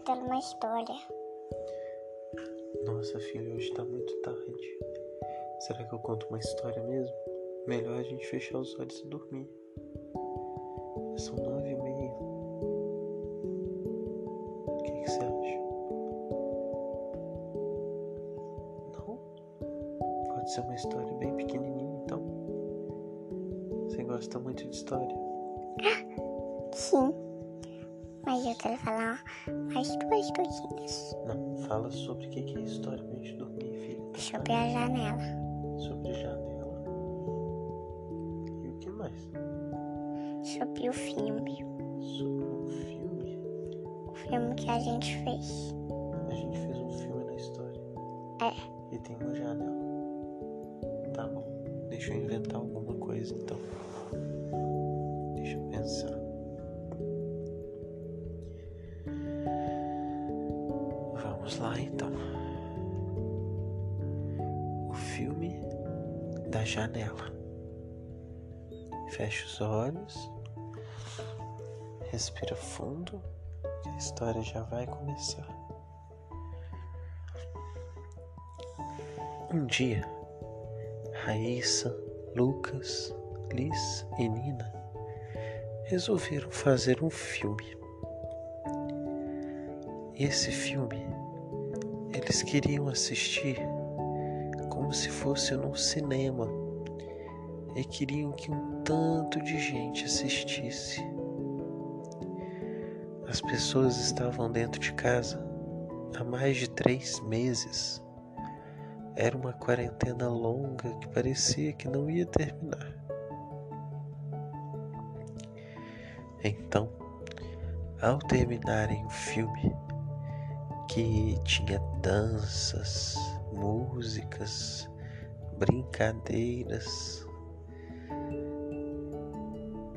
contando uma história. Nossa, filha, hoje tá muito tarde. Será que eu conto uma história mesmo? Melhor a gente fechar os olhos e dormir. São nove e meia. O que, que você acha? Não? Pode ser uma história bem pequenininha, então. Você gosta muito de história? Sim. Mas eu quero falar mais duas historinhas. Não, fala sobre o que que é história pra gente dormir, filha. Sobre a janela. Sobre janela. E o que mais? Sobre o filme. Sobre um filme. O filme que a gente fez. A gente fez um filme na história. É. E tem uma janela. Tá bom. Deixa eu inventar alguma coisa então. Deixa eu pensar. Lá então. O filme da janela. Fecha os olhos. Respira fundo. Que a história já vai começar. Um dia, Raíssa, Lucas, Liz e Nina resolveram fazer um filme. E esse filme eles queriam assistir como se fosse num cinema e queriam que um tanto de gente assistisse. As pessoas estavam dentro de casa há mais de três meses. Era uma quarentena longa que parecia que não ia terminar. Então, ao terminarem o filme, que tinha danças, músicas, brincadeiras,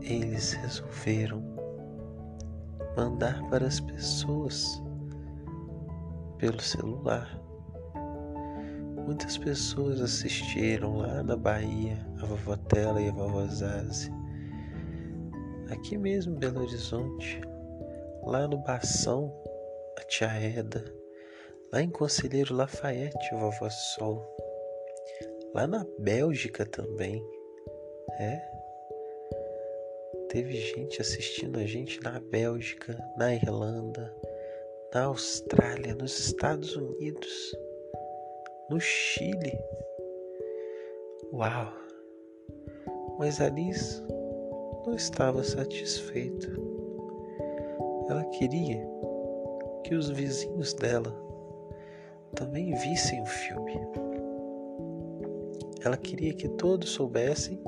eles resolveram mandar para as pessoas pelo celular. Muitas pessoas assistiram lá na Bahia, a vovó Tela e a vovó Zazi. Aqui mesmo em Belo Horizonte, lá no Bação, a tia Eda, lá em Conselheiro Lafayette, vovó Sol, lá na Bélgica também, é? Teve gente assistindo a gente na Bélgica, na Irlanda, na Austrália, nos Estados Unidos, no Chile. Uau! Mas Alice não estava satisfeita. Ela queria que os vizinhos dela também vissem o filme. Ela queria que todos soubessem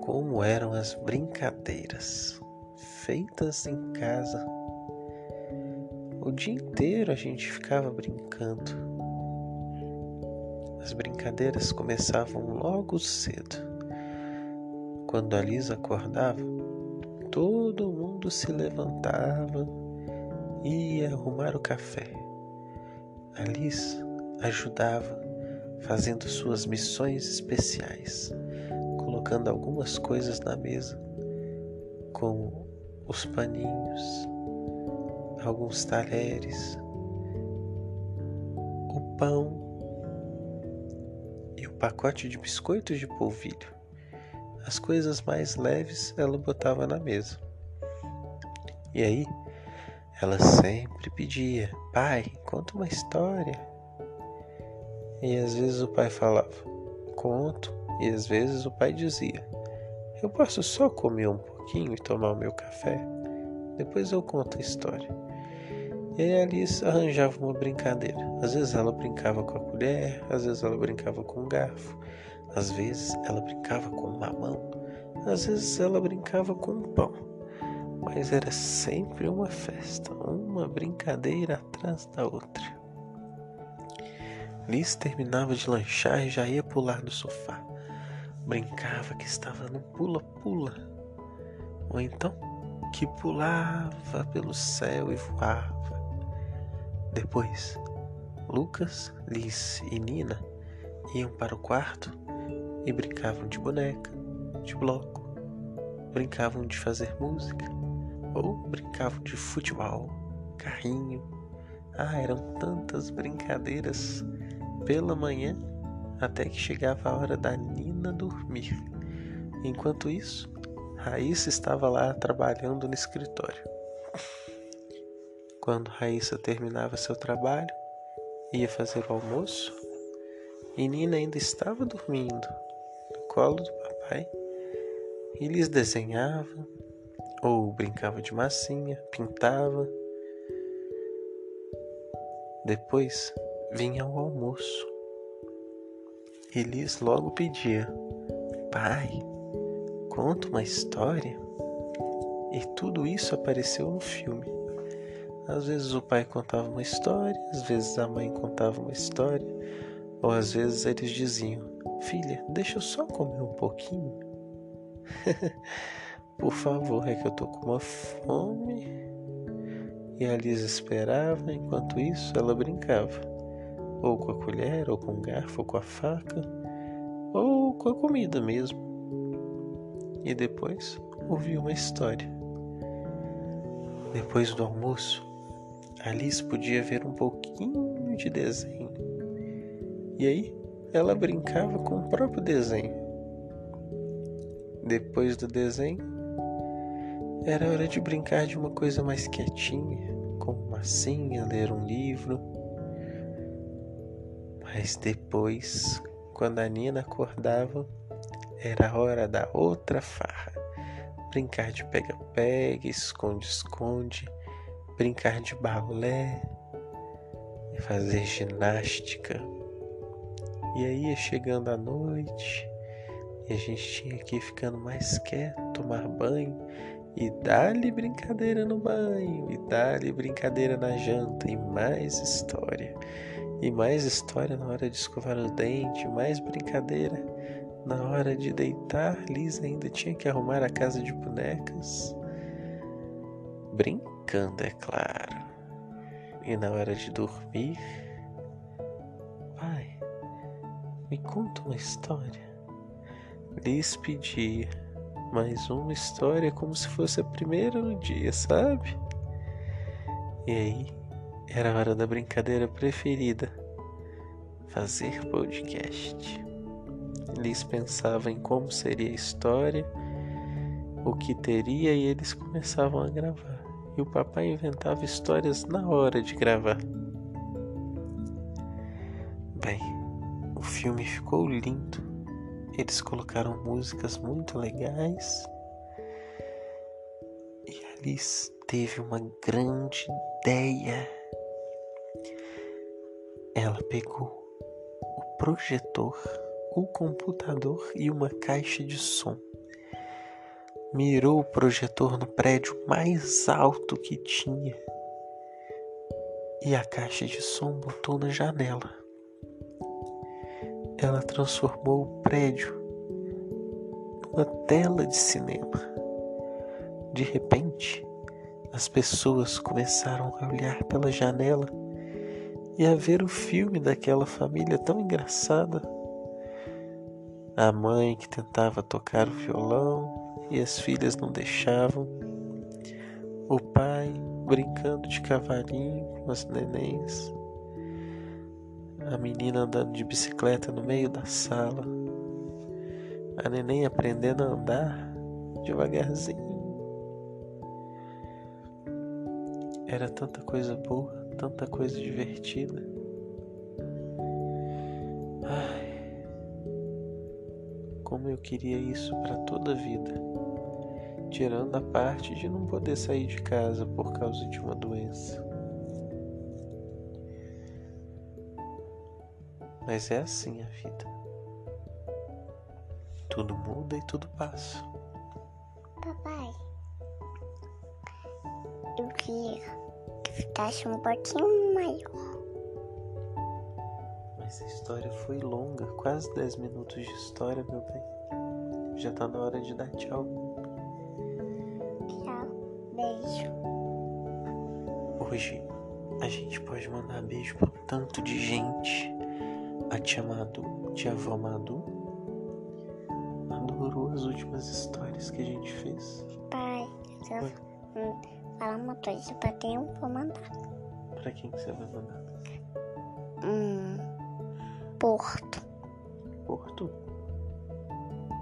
como eram as brincadeiras feitas em casa. O dia inteiro a gente ficava brincando. As brincadeiras começavam logo cedo. Quando a Lisa acordava, todo mundo se levantava ia arrumar o café. A Liz ajudava fazendo suas missões especiais, colocando algumas coisas na mesa, como os paninhos, alguns talheres, o pão e o pacote de biscoitos de polvilho. As coisas mais leves ela botava na mesa. E aí, ela sempre pedia: Pai, conta uma história. E às vezes o pai falava: Conto. E às vezes o pai dizia: Eu posso só comer um pouquinho e tomar o meu café? Depois eu conto a história. E aí a Alice arranjava uma brincadeira. Às vezes ela brincava com a colher, às vezes ela brincava com o garfo, às vezes ela brincava com uma mão, às vezes ela brincava com um pão. Mas era sempre uma festa, uma brincadeira atrás da outra. Liz terminava de lanchar e já ia pular no sofá. Brincava que estava no pula-pula. Ou então que pulava pelo céu e voava. Depois, Lucas, Liz e Nina iam para o quarto e brincavam de boneca, de bloco, brincavam de fazer música ou brincavam de futebol, carrinho, Ah, eram tantas brincadeiras pela manhã até que chegava a hora da Nina dormir. Enquanto isso, Raíssa estava lá trabalhando no escritório. Quando Raíssa terminava seu trabalho, ia fazer o almoço e Nina ainda estava dormindo no colo do papai e lhes desenhava ou brincava de massinha, pintava. Depois vinha o almoço. Elis logo pedia: Pai, conta uma história. E tudo isso apareceu no filme. Às vezes o pai contava uma história, às vezes a mãe contava uma história, ou às vezes eles diziam: Filha, deixa eu só comer um pouquinho. Por favor, é que eu tô com uma fome. E a Liz esperava, enquanto isso ela brincava, ou com a colher, ou com o garfo, ou com a faca, ou com a comida mesmo. E depois ouvia uma história. Depois do almoço, Alice podia ver um pouquinho de desenho. E aí ela brincava com o próprio desenho. Depois do desenho, era hora de brincar de uma coisa mais quietinha, como massinha, ler um livro. Mas depois, quando a Nina acordava, era hora da outra farra. Brincar de pega-pega, esconde-esconde, brincar de balé, fazer ginástica. E aí ia chegando a noite e a gente tinha que ir ficando mais quieto, tomar banho e dá-lhe brincadeira no banho, e dá-lhe brincadeira na janta, e mais história. E mais história na hora de escovar o dente, mais brincadeira na hora de deitar. Liz ainda tinha que arrumar a casa de bonecas. Brincando, é claro. E na hora de dormir, pai, me conta uma história. Liz pedia mais uma história como se fosse a primeira no dia, sabe? E aí, era a hora da brincadeira preferida: fazer podcast. Liz pensava em como seria a história, o que teria, e eles começavam a gravar. E o papai inventava histórias na hora de gravar. Bem, o filme ficou lindo eles colocaram músicas muito legais. E Alice teve uma grande ideia. Ela pegou o projetor, o computador e uma caixa de som. Mirou o projetor no prédio mais alto que tinha e a caixa de som botou na janela ela transformou o prédio numa tela de cinema. De repente, as pessoas começaram a olhar pela janela e a ver o filme daquela família tão engraçada. A mãe que tentava tocar o violão e as filhas não deixavam. O pai brincando de cavalinho com as nenéns a menina andando de bicicleta no meio da sala, a neném aprendendo a andar devagarzinho. Era tanta coisa boa, tanta coisa divertida. Ai, como eu queria isso para toda a vida, tirando a parte de não poder sair de casa por causa de uma doença. Mas é assim a vida. Tudo muda e tudo passa. Papai, eu queria que ficasse um pouquinho maior. Mas a história foi longa, quase 10 minutos de história, meu bem. Já tá na hora de dar tchau. Tchau, beijo. Hoje a gente pode mandar beijo para tanto de gente a tia Madu, tia avó Madu, adorou as últimas histórias que a gente fez. Pai, eu falar uma coisa pra ter um pra mandar. Pra quem que você vai mandar? Hum, Porto. Porto?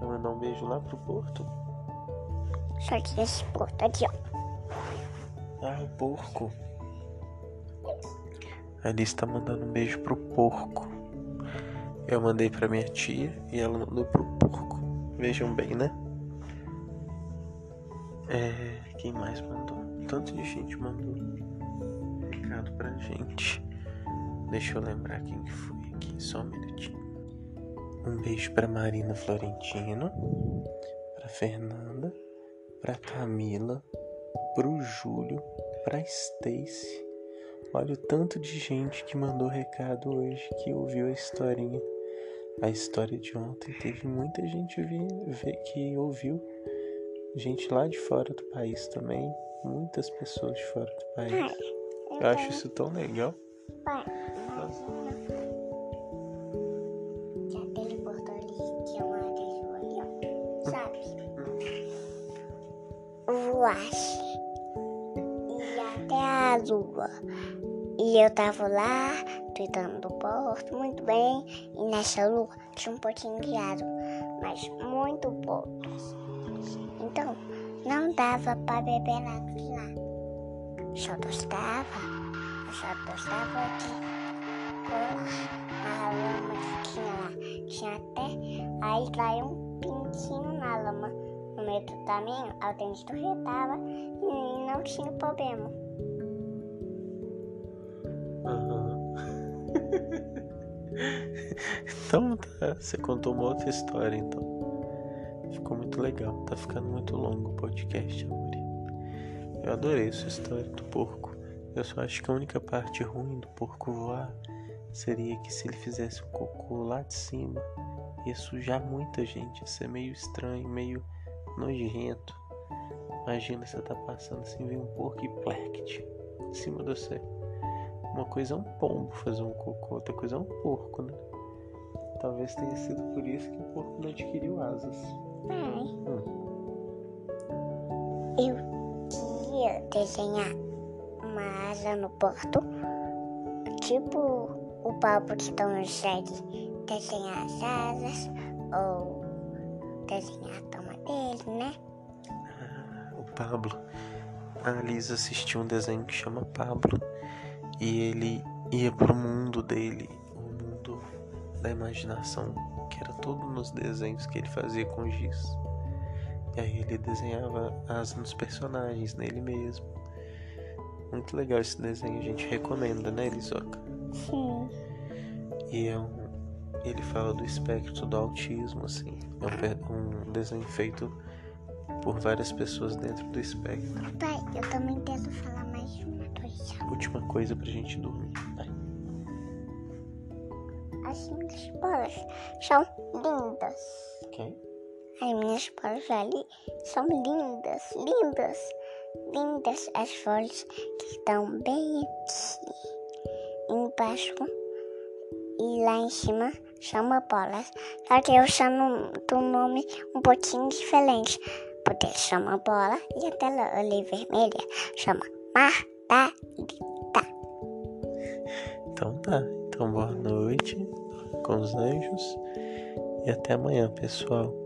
Vai mandar um beijo lá pro Porto? Só que esse Porto aqui, ó. Ah, o porco. A Alice tá mandando um beijo pro porco. Eu mandei pra minha tia e ela mandou pro porco. Vejam bem, né? É, quem mais mandou? Tanto de gente mandou recado pra gente. Deixa eu lembrar quem que foi aqui, só um minutinho. Um beijo pra Marina Florentino, pra Fernanda, pra Camila, pro Júlio, pra Stacy. Olha o tanto de gente que mandou recado hoje, que ouviu a historinha. A história de ontem teve muita gente vi, vi, que ouviu. Gente lá de fora do país também. Muitas pessoas de fora do país. Eu acho isso tão legal. Pai, imagina que aquele porto ali que mandei ali, ó. Sabe? Voasse. E até a lua. E eu tava lá, cuidando do porto, muito bem. E nessa lua tinha um pouquinho água, mas muito pouco. Então, não dava pra beber nada de lá. Só gostava, só gostava de colar na lama que tinha lá. Tinha até, aí caiu um pintinho na lama no meio do caminho, a rio tava e não tinha problema. então tá, você contou uma outra história então. Ficou muito legal, tá ficando muito longo o podcast, amor. Eu adorei essa história do porco. Eu só acho que a única parte ruim do porco voar seria que se ele fizesse um cocô lá de cima, ia sujar muita gente, ia ser meio estranho, meio nojento. Imagina você tá passando assim, vem um porco e plect em cima de você. Uma coisa é um pombo fazer um cocô, outra coisa é um porco, né? Talvez tenha sido por isso que o porco não adquiriu asas. Pai, Hum. eu queria desenhar uma asa no porto, tipo o Pablo que não consegue desenhar as asas ou desenhar a toma dele, né? Ah, o Pablo. A Lisa assistiu um desenho que chama Pablo. E ele ia pro mundo dele, o mundo da imaginação, que era todo nos desenhos que ele fazia com giz. E aí ele desenhava as nos personagens, nele mesmo. Muito legal esse desenho, a gente recomenda, né, Elisoca? Sim. E é um, ele fala do espectro do autismo, assim. É um, um desenho feito por várias pessoas dentro do espectro. Pai, eu também quero falar mais uma coisa. Última coisa pra gente dormir. Vai. As minhas bolas são lindas. Ok? As minhas bolas ali são lindas, lindas, lindas as folhas que estão bem aqui embaixo e lá em cima chama bolas. Só que eu chamo do nome um pouquinho diferente. Porque chama bola e a tela ali vermelha chama Margarita. Então tá. Então boa noite com os anjos. E até amanhã, pessoal.